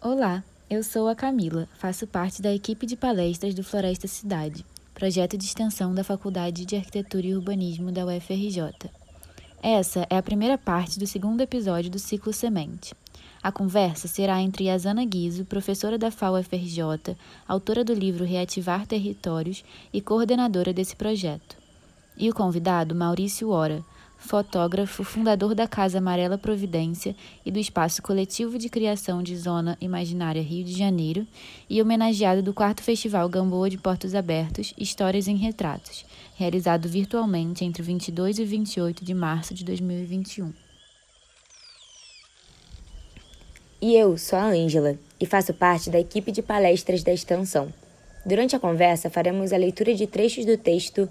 Olá, eu sou a Camila, faço parte da equipe de palestras do Floresta Cidade, projeto de extensão da Faculdade de Arquitetura e Urbanismo da UFRJ. Essa é a primeira parte do segundo episódio do ciclo Semente. A conversa será entre Yasana Guizo, professora da FAO-FRJ, autora do livro Reativar Territórios e coordenadora desse projeto, e o convidado Maurício Ora, fotógrafo, fundador da Casa Amarela Providência e do Espaço Coletivo de Criação de Zona Imaginária Rio de Janeiro, e homenageado do quarto Festival Gamboa de Portos Abertos Histórias em Retratos, realizado virtualmente entre 22 e 28 de março de 2021. E eu sou a Ângela e faço parte da equipe de palestras da extensão. Durante a conversa, faremos a leitura de trechos do texto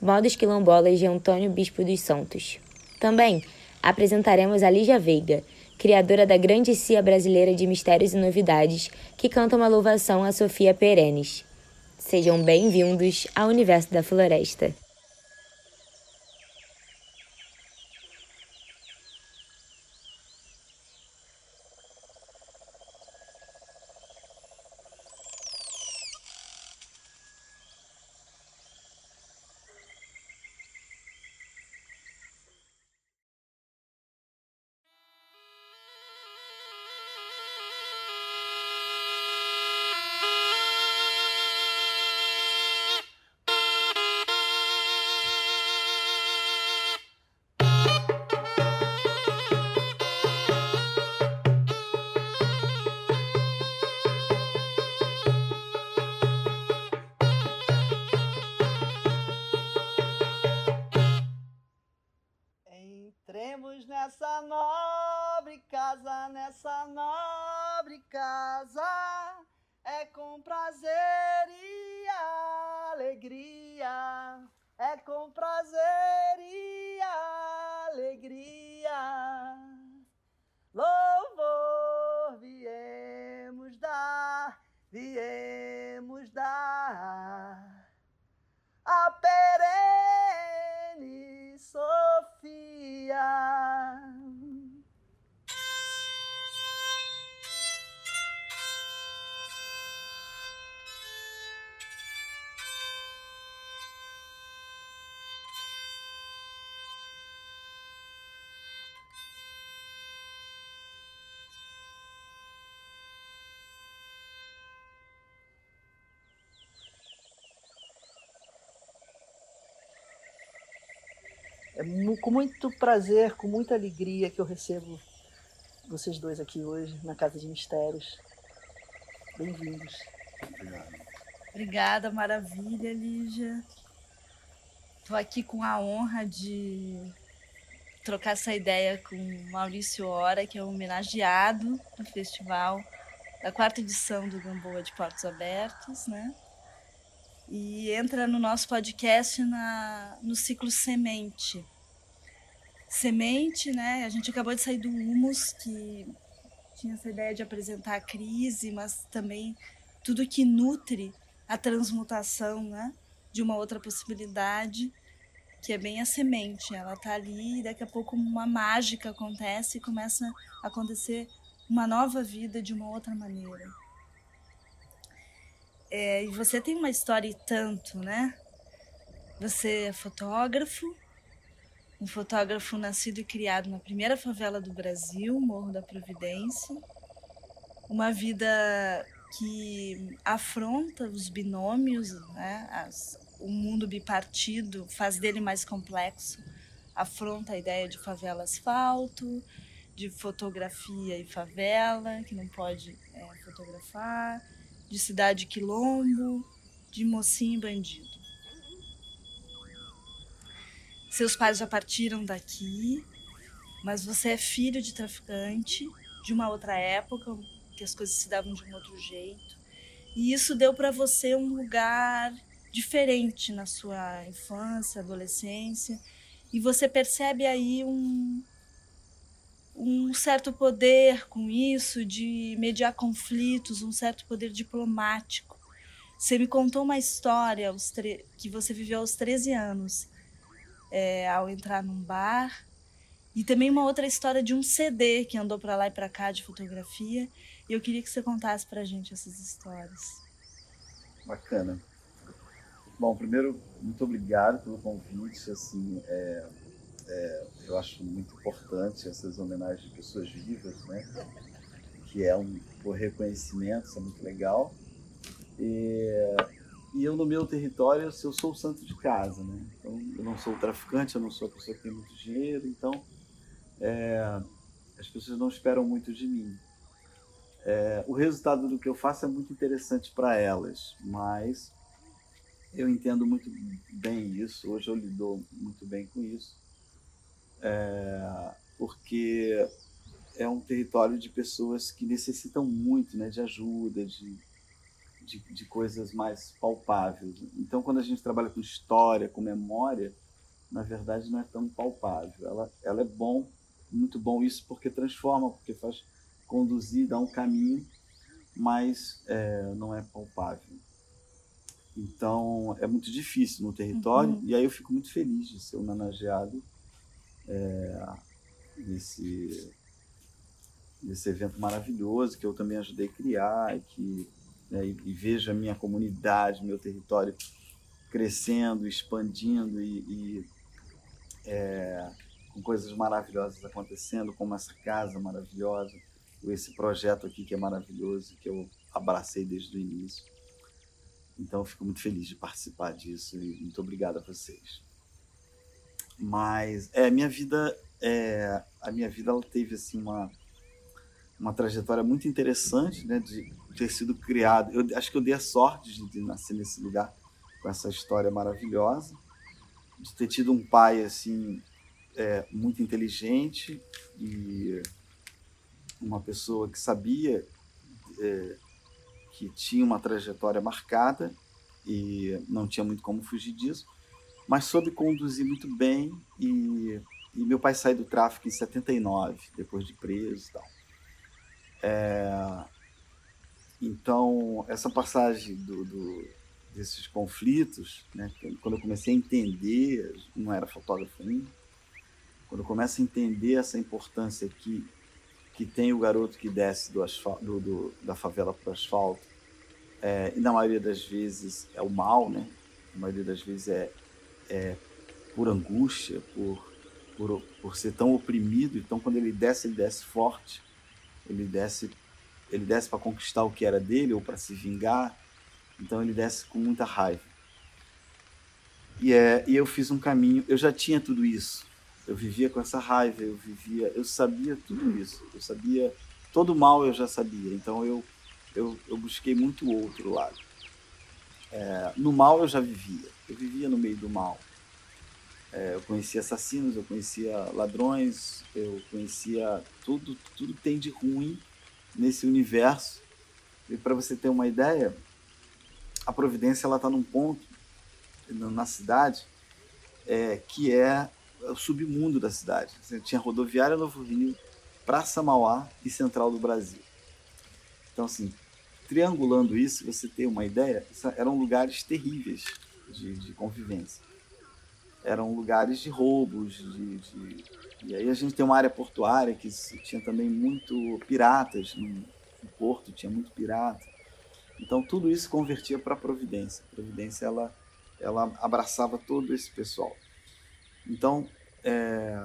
Modos Quilombolas de Antônio Bispo dos Santos. Também apresentaremos a Lígia Veiga, criadora da grande cia brasileira de mistérios e novidades, que canta uma louvação a Sofia Perenes. Sejam bem-vindos ao universo da floresta. Viemos dar É com muito prazer, com muita alegria que eu recebo vocês dois aqui hoje na Casa de Mistérios. Bem-vindos. Obrigada, maravilha, Lígia. Estou aqui com a honra de trocar essa ideia com Maurício Ora, que é homenageado no festival da quarta edição do Gamboa de Portos Abertos, né? E entra no nosso podcast na, no ciclo Semente. Semente, né? A gente acabou de sair do Humus, que tinha essa ideia de apresentar a crise, mas também tudo que nutre a transmutação, né? De uma outra possibilidade, que é bem a semente. Ela está ali e daqui a pouco uma mágica acontece e começa a acontecer uma nova vida de uma outra maneira. É, e você tem uma história e tanto, né? Você é fotógrafo, um fotógrafo nascido e criado na primeira favela do Brasil, Morro da Providência. Uma vida que afronta os binômios, né? As, o mundo bipartido faz dele mais complexo, afronta a ideia de favela asfalto, de fotografia e favela, que não pode é, fotografar de cidade quilombo, de mocinho bandido. Seus pais já partiram daqui, mas você é filho de traficante de uma outra época, que as coisas se davam de um outro jeito. E isso deu para você um lugar diferente na sua infância, adolescência, e você percebe aí um, um certo poder com isso de mediar conflitos, um certo poder diplomático. Você me contou uma história que você viveu aos 13 anos, é, ao entrar num bar, e também uma outra história de um CD que andou para lá e para cá de fotografia, E eu queria que você contasse para gente essas histórias. Bacana. Bom, primeiro, muito obrigado pelo convite. Assim, é, é, eu acho muito importante essas homenagens de pessoas vivas, né? Que é um, reconhecimento, isso é muito legal. E, e eu no meu território, eu sou o santo de casa, né? Então, eu não sou traficante, eu não sou a pessoa que tem muito dinheiro, então é, as pessoas não esperam muito de mim. É, o resultado do que eu faço é muito interessante para elas, mas eu entendo muito bem isso. Hoje eu lido muito bem com isso, é, porque é um território de pessoas que necessitam muito né, de ajuda, de, de, de, coisas mais palpáveis. Então, quando a gente trabalha com história, com memória, na verdade não é tão palpável. Ela, ela é bom, muito bom isso, porque transforma, porque faz conduzir, dar um caminho, mas é, não é palpável. Então, é muito difícil no território, uhum. e aí eu fico muito feliz de ser homenageado é, nesse, evento maravilhoso que eu também ajudei a criar e que né, e, e vejo a minha comunidade, meu território crescendo, expandindo e, e é, com coisas maravilhosas acontecendo, como essa casa maravilhosa, esse projeto aqui que é maravilhoso, que eu abracei desde o início. Então, fico muito feliz de participar disso e muito obrigado a vocês. Mas, é, minha vida, é, a minha vida ela teve assim uma uma trajetória muito interessante, né, de ter sido criado. Eu acho que eu dei a sorte de, de nascer nesse lugar com essa história maravilhosa, de ter tido um pai assim é, muito inteligente e uma pessoa que sabia é, que tinha uma trajetória marcada e não tinha muito como fugir disso, mas soube conduzir muito bem e, e meu pai saiu do tráfico em 79, depois de preso e tal. É, então, essa passagem do, do, desses conflitos, né, quando eu comecei a entender, não era fotógrafo ainda, quando eu começo a entender essa importância que que tem o garoto que desce do asfalto, do, do, da favela para o asfalto, é, e na maioria das vezes é o mal, né? Na maioria das vezes é, é por angústia, por, por, por ser tão oprimido. Então, quando ele desce, ele desce forte, ele desce, ele desce para conquistar o que era dele ou para se vingar. Então, ele desce com muita raiva. E, é, e eu fiz um caminho, eu já tinha tudo isso, eu vivia com essa raiva, eu vivia, eu sabia tudo isso, eu sabia todo mal eu já sabia, então eu eu, eu busquei muito outro lado. É, no mal eu já vivia, eu vivia no meio do mal. É, eu conhecia assassinos, eu conhecia ladrões, eu conhecia tudo, tudo que tem de ruim nesse universo. E para você ter uma ideia, a Providência ela está num ponto na cidade é, que é o submundo da cidade. Você tinha rodoviária Novo Rio, Praça Mauá e Central do Brasil. Então, assim, triangulando isso, você tem uma ideia, eram lugares terríveis de, de convivência. Eram lugares de roubos, de, de, e aí a gente tem uma área portuária que tinha também muito piratas no, no porto, tinha muito pirata. Então tudo isso convertia para a Providência. A Providência ela, ela abraçava todo esse pessoal. Então, é,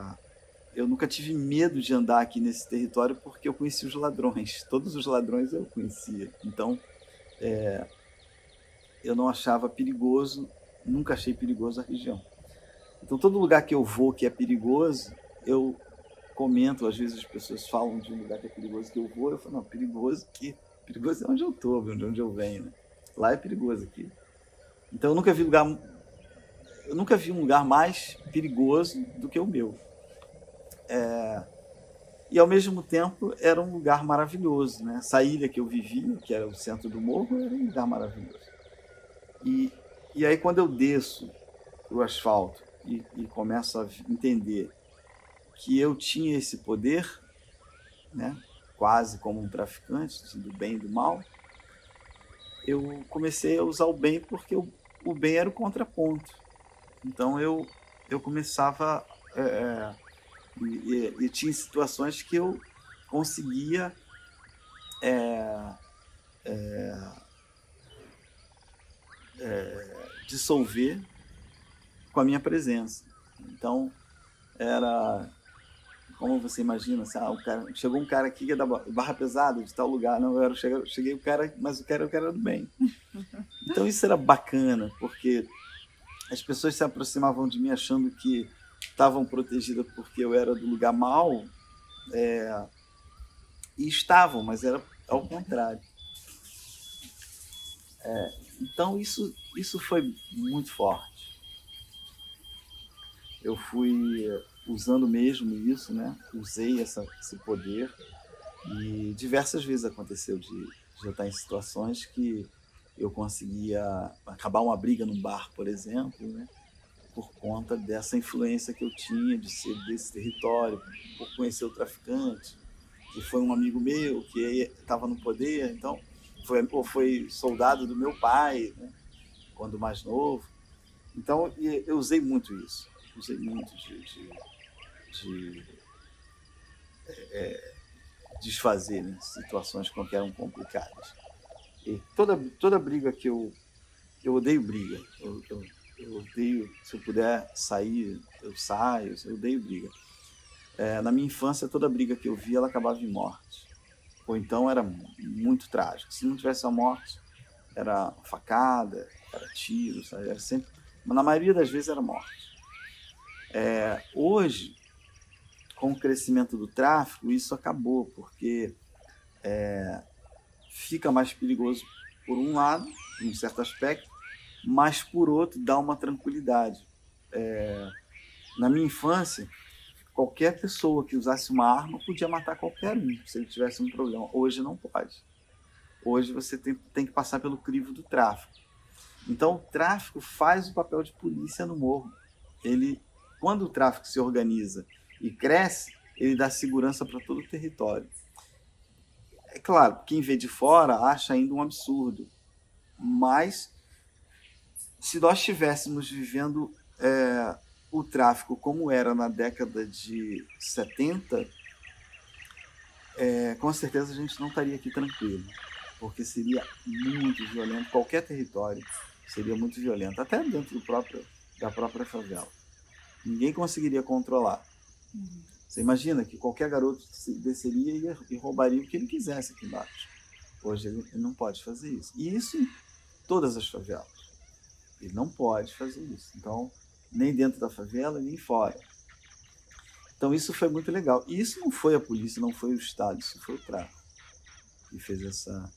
eu nunca tive medo de andar aqui nesse território porque eu conhecia os ladrões. Todos os ladrões eu conhecia. Então, é, eu não achava perigoso, nunca achei perigoso a região. Então, todo lugar que eu vou que é perigoso, eu comento. Às vezes as pessoas falam de um lugar que é perigoso que eu vou, eu falo, não, perigoso que perigoso é onde eu estou, de onde eu venho. Né? Lá é perigoso aqui. Então, eu nunca vi lugar eu nunca vi um lugar mais perigoso do que o meu. É, e ao mesmo tempo era um lugar maravilhoso, né? Essa ilha que eu vivia, que era o centro do morro, era um lugar maravilhoso. E, e aí quando eu desço o asfalto e, e começo a entender que eu tinha esse poder, né? Quase como um traficante do bem e do mal, eu comecei a usar o bem porque o, o bem era o contraponto. Então eu, eu começava. É, e, e, tinha situações que eu conseguia é, é, é, dissolver com a minha presença. Então, era como você imagina, assim, ah, o cara, chegou um cara aqui que é da barra pesada, de tal lugar, não, eu era, cheguei, cheguei o cara, mas o cara, o cara era do bem. Então isso era bacana, porque as pessoas se aproximavam de mim achando que estavam protegidas porque eu era do lugar mal, é, e estavam, mas era ao contrário. É, então isso, isso foi muito forte. Eu fui usando mesmo isso, né? Usei essa, esse poder e diversas vezes aconteceu de, de eu estar em situações que eu conseguia acabar uma briga num bar, por exemplo, né? Por conta dessa influência que eu tinha de ser desse território, por conhecer o traficante, que foi um amigo meu que estava no poder, então foi foi soldado do meu pai, né? quando mais novo. Então eu usei muito isso, usei muito de, de de é, desfazer né, situações que eram complicadas. E toda, toda briga que eu. Eu odeio briga. Eu, eu, eu odeio, se eu puder sair, eu saio, eu odeio briga. É, na minha infância, toda briga que eu via, ela acabava em morte. Ou então era muito trágico. Se não tivesse a morte, era facada, era tiro, sabe? Era sempre... Mas na maioria das vezes era morte. É, hoje, com o crescimento do tráfego, isso acabou, porque é, fica mais perigoso por um lado, em um certo aspecto, mas por outro dá uma tranquilidade. É, na minha infância, qualquer pessoa que usasse uma arma podia matar qualquer um se ele tivesse um problema. Hoje não pode. Hoje você tem, tem que passar pelo crivo do tráfico. Então o tráfico faz o papel de polícia no morro. Ele, quando o tráfico se organiza e cresce, ele dá segurança para todo o território. É claro, quem vê de fora acha ainda um absurdo, mas se nós estivéssemos vivendo é, o tráfico como era na década de 70, é, com certeza a gente não estaria aqui tranquilo, porque seria muito violento, qualquer território seria muito violento, até dentro próprio, da própria favela. Ninguém conseguiria controlar. Você imagina que qualquer garoto desceria e roubaria o que ele quisesse aqui embaixo. Hoje ele não pode fazer isso. E isso em todas as favelas. Ele não pode fazer isso. Então, nem dentro da favela, nem fora. Então, isso foi muito legal. E isso não foi a polícia, não foi o Estado, isso foi o tráfico que fez essa,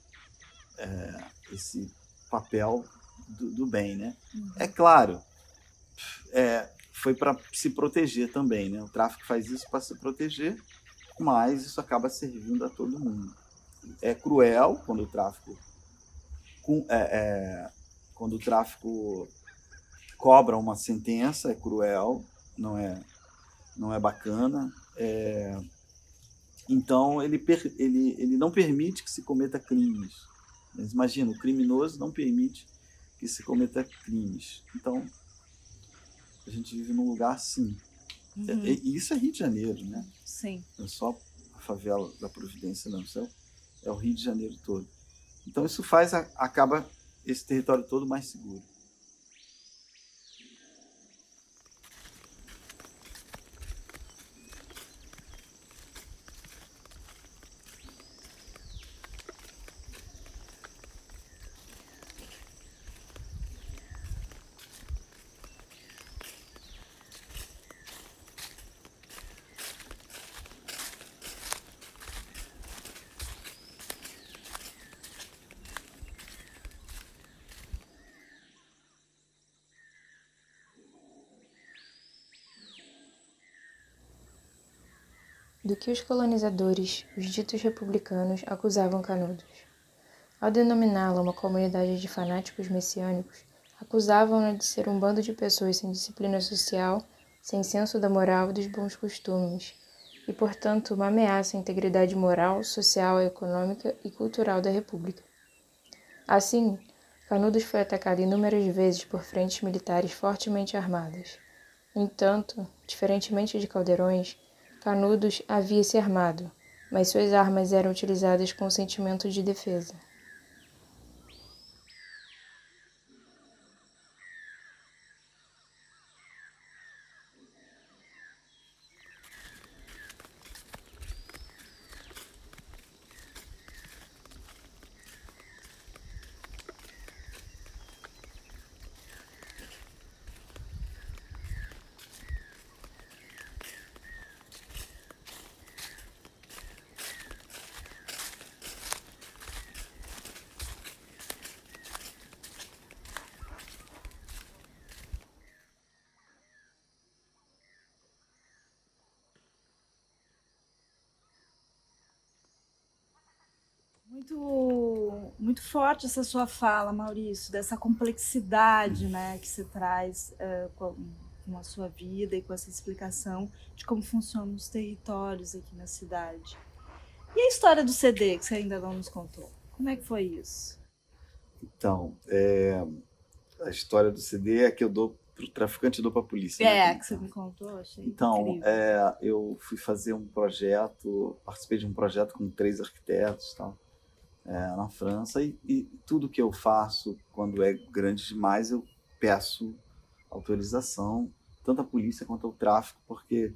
é, esse papel do, do bem. Né? Uhum. É claro, é, foi para se proteger também, né? O tráfico faz isso para se proteger, mas isso acaba servindo a todo mundo. É cruel quando o tráfico é, é, quando o tráfico cobra uma sentença, é cruel, não é não é bacana. É, então ele, ele, ele não permite que se cometa crimes. Mas imagina, o criminoso não permite que se cometa crimes. Então a gente vive num lugar assim. Uhum. E, isso é Rio de Janeiro, né? Sim. Não é só a favela da Providência, não. Isso é, é o Rio de Janeiro todo. Então isso faz, acaba esse território todo mais seguro. Do que os colonizadores, os ditos republicanos, acusavam Canudos. Ao denominá-la uma comunidade de fanáticos messiânicos, acusavam-na de ser um bando de pessoas sem disciplina social, sem senso da moral e dos bons costumes, e, portanto, uma ameaça à integridade moral, social, econômica e cultural da República. Assim, Canudos foi atacado inúmeras vezes por frentes militares fortemente armadas. No entanto, diferentemente de Caldeirões, Canudos havia se armado, mas suas armas eram utilizadas com sentimento de defesa. Muito, muito forte essa sua fala, Maurício, dessa complexidade né, que você traz uh, com, com a sua vida e com essa explicação de como funcionam os territórios aqui na cidade. E a história do CD, que você ainda não nos contou? Como é que foi isso? Então, é, a história do CD é que eu dou para o traficante e dou para a polícia. É, né? que você me contou, achei Então, é, eu fui fazer um projeto, participei de um projeto com três arquitetos tal é, na França e, e, tudo que eu faço quando é grande demais eu peço autorização tanto a polícia quanto ao tráfico porque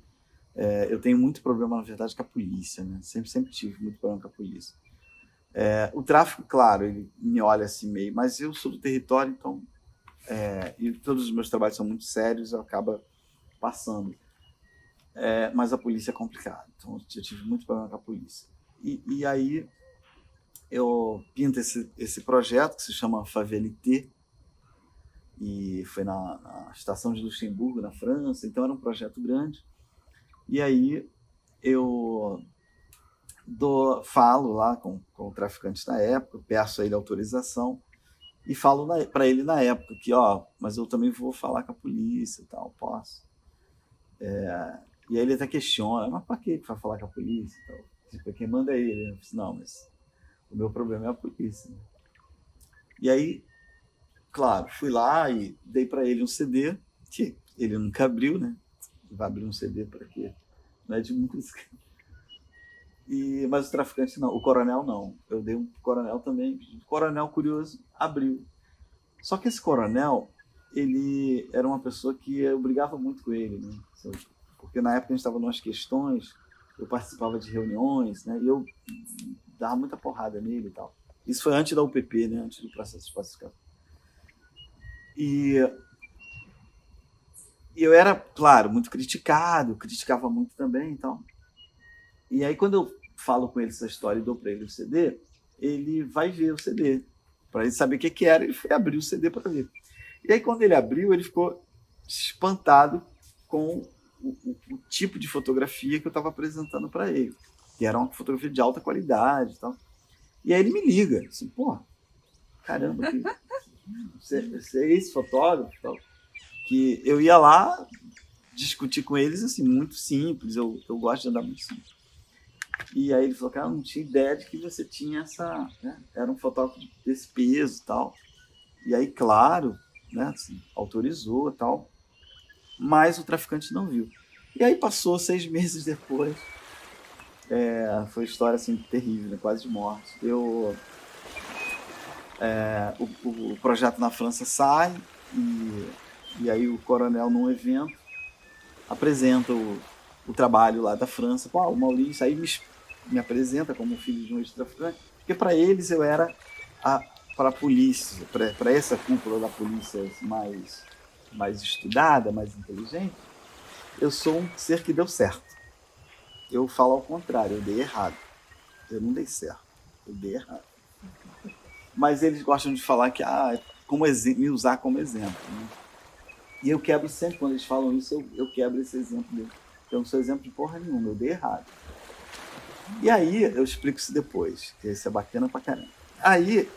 é, eu tenho muito problema na verdade com a polícia né? Sempre sempre tive muito problema com a polícia. É, o tráfico claro ele me olha assim meio mas eu sou do território então é, e todos os meus trabalhos são muito sérios eu acaba passando. É, mas a polícia é complicado então eu tive muito problema com a polícia. E, e aí eu pinto esse, esse projeto que se chama Favelité, e foi na, na, estação de Luxemburgo, na França, então era um projeto grande. E aí eu dou, falo lá com, com o traficante na época, peço a ele autorização e falo para ele na época que, ó, mas eu também vou falar com a polícia e tal, posso. É, e aí ele até questiona, mas para que vai falar com a polícia? Então, tipo, quem manda é ele. Eu disse, não, mas o meu problema é a polícia. E aí, claro, fui lá e dei para ele um CD, que ele nunca abriu, né? Vai abrir um CD para quê? Não é de música. E, mas o traficante não, o coronel não. Eu dei um coronel também. O coronel curioso abriu. Só que esse coronel, ele era uma pessoa que eu brigava muito com ele, né? Porque na época a gente estava nas questões, eu participava de reuniões, né? E eu dava muita porrada nele e tal. Isso foi antes da UPP, né? Antes do processo de pacificação. E, eu era, claro, muito criticado, criticava muito também e tal. E aí, quando eu falo com ele essa história e dou para ele o CD, ele vai ver o CD. Para ele saber o que, que era, ele foi abrir o CD para ver. E aí, quando ele abriu, ele ficou espantado com o, o, o tipo de fotografia que eu estava apresentando para ele que era uma fotografia de alta qualidade e tal. E aí ele me liga, assim, pô, caramba, que, você, você é esse fotógrafo tal. Que eu ia lá discutir com eles, assim, muito simples, eu, eu gosto de andar muito simples. E aí ele falou, cara, eu não tinha ideia de que você tinha essa, né? Era um fotógrafo desse peso e tal. E aí, claro, né, assim, autorizou e tal, mas o traficante não viu. E aí passou seis meses depois, é, foi uma história assim terrível, né? quase de morte. Eu, é, o, o, projeto na França sai e, e aí o coronel num evento apresenta o, o trabalho lá da França. Pô, o Maurício aí me, me apresenta como filho de um ex-traficante, porque para eles eu era para a polícia, para essa cúpula da polícia mais mais estudada, mais inteligente, eu sou um ser que deu certo eu falo ao contrário, eu dei errado. Eu não dei certo, eu dei errado. Mas eles gostam de falar que, ah, como me usar como exemplo. Né? E eu quebro sempre, quando eles falam isso, eu, eu quebro esse exemplo deles. Eu não sou exemplo de porra nenhuma, eu dei errado. E aí, eu explico isso depois, que isso é bacana pra caramba. Aí,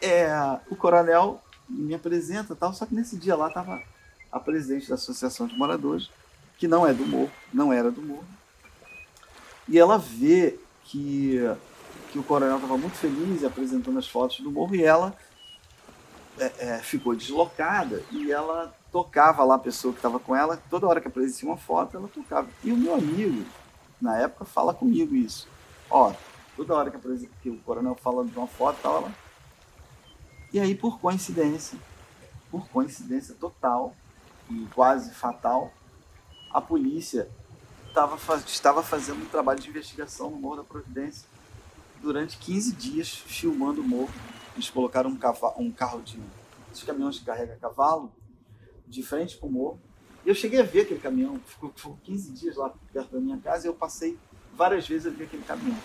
é, o coronel me apresenta tal, só que nesse dia lá tava a presidente da Associação de Moradores, que não é do morro, não era do morro, e ela vê que, que o coronel estava muito feliz apresentando as fotos do morro e ela é, é, ficou deslocada e ela tocava lá a pessoa que estava com ela, toda hora que aparecia uma foto, ela tocava. E o meu amigo, na época, fala comigo isso. Ó, toda hora que, que o coronel fala de uma foto, tava lá. E aí, por coincidência, por coincidência total e quase fatal, a polícia tava, estava fazendo um trabalho de investigação no Morro da Providência durante 15 dias, filmando o morro. Eles colocaram um, cavalo, um carro de. esses caminhões que carrega cavalo, de frente para o morro. E eu cheguei a ver aquele caminhão, ficou, ficou 15 dias lá perto da minha casa e eu passei várias vezes a ver aquele caminhão.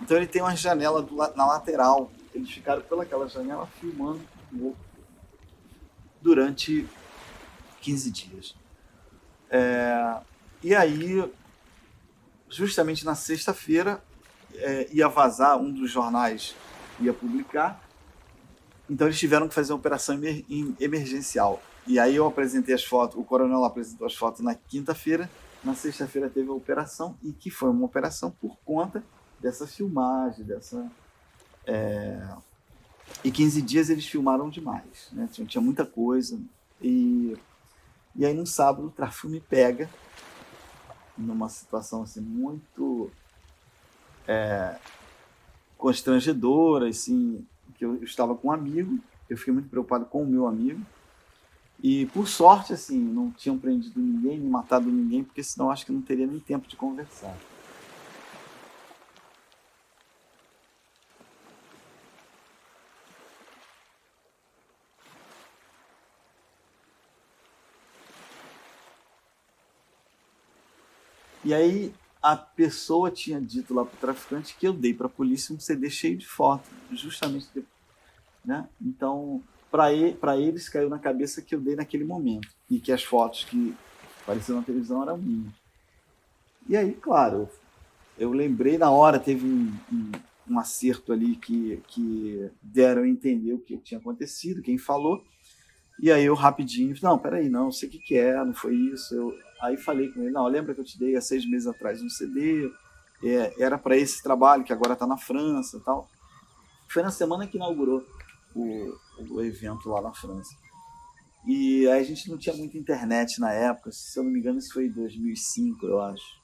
Então ele tem uma janela do, na lateral. Eles ficaram pelaquela janela filmando o morro durante 15 dias. É, e aí, justamente na sexta-feira, é, ia vazar, um dos jornais ia publicar. Então eles tiveram que fazer uma operação emer emergencial. E aí eu apresentei as fotos, o coronel apresentou as fotos na quinta-feira, na sexta-feira teve a operação, e que foi uma operação por conta dessa filmagem, dessa. É... E 15 dias eles filmaram demais, né? tinha, tinha muita coisa. E, e aí no sábado o tráfico me pega numa situação assim muito é, constrangedora, assim, que eu, estava com um amigo, eu fiquei muito preocupado com o meu amigo, e por sorte, assim, não tinham prendido ninguém, nem matado ninguém, porque senão acho que não teria nem tempo de conversar. E aí a pessoa tinha dito lá para o traficante que eu dei para a polícia um CD cheio de fotos, justamente, né? Então, para ele, eles caiu na cabeça que eu dei naquele momento e que as fotos que apareceram na televisão eram minhas. E aí, claro, eu lembrei na hora, teve um, um, um acerto ali que, que deram a entender o que tinha acontecido, quem falou. E aí eu rapidinho, não, peraí, não, sei o que, que é, não foi isso. Eu, Aí falei com ele, não, lembra que eu te dei há seis meses atrás um CD, é, era para esse trabalho que agora está na França e tal. Foi na semana que inaugurou o, o evento lá na França. E aí a gente não tinha muita internet na época, se eu não me engano isso foi em 2005, eu acho.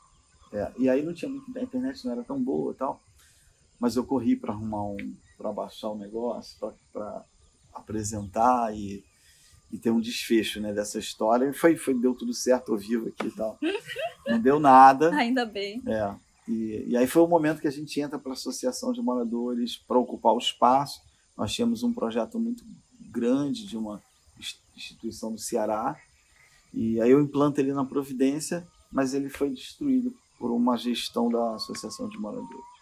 É, e aí não tinha muita a internet, não era tão boa e tal. Mas eu corri para arrumar um, para baixar o negócio, para apresentar e e ter um desfecho né, dessa história. E foi, foi, deu tudo certo ao vivo aqui e tal. Não deu nada. Ainda bem. É. E, e aí foi o momento que a gente entra para a Associação de Moradores para ocupar o espaço. Nós tínhamos um projeto muito grande de uma instituição do Ceará. E aí eu implanto ele na Providência, mas ele foi destruído por uma gestão da Associação de Moradores.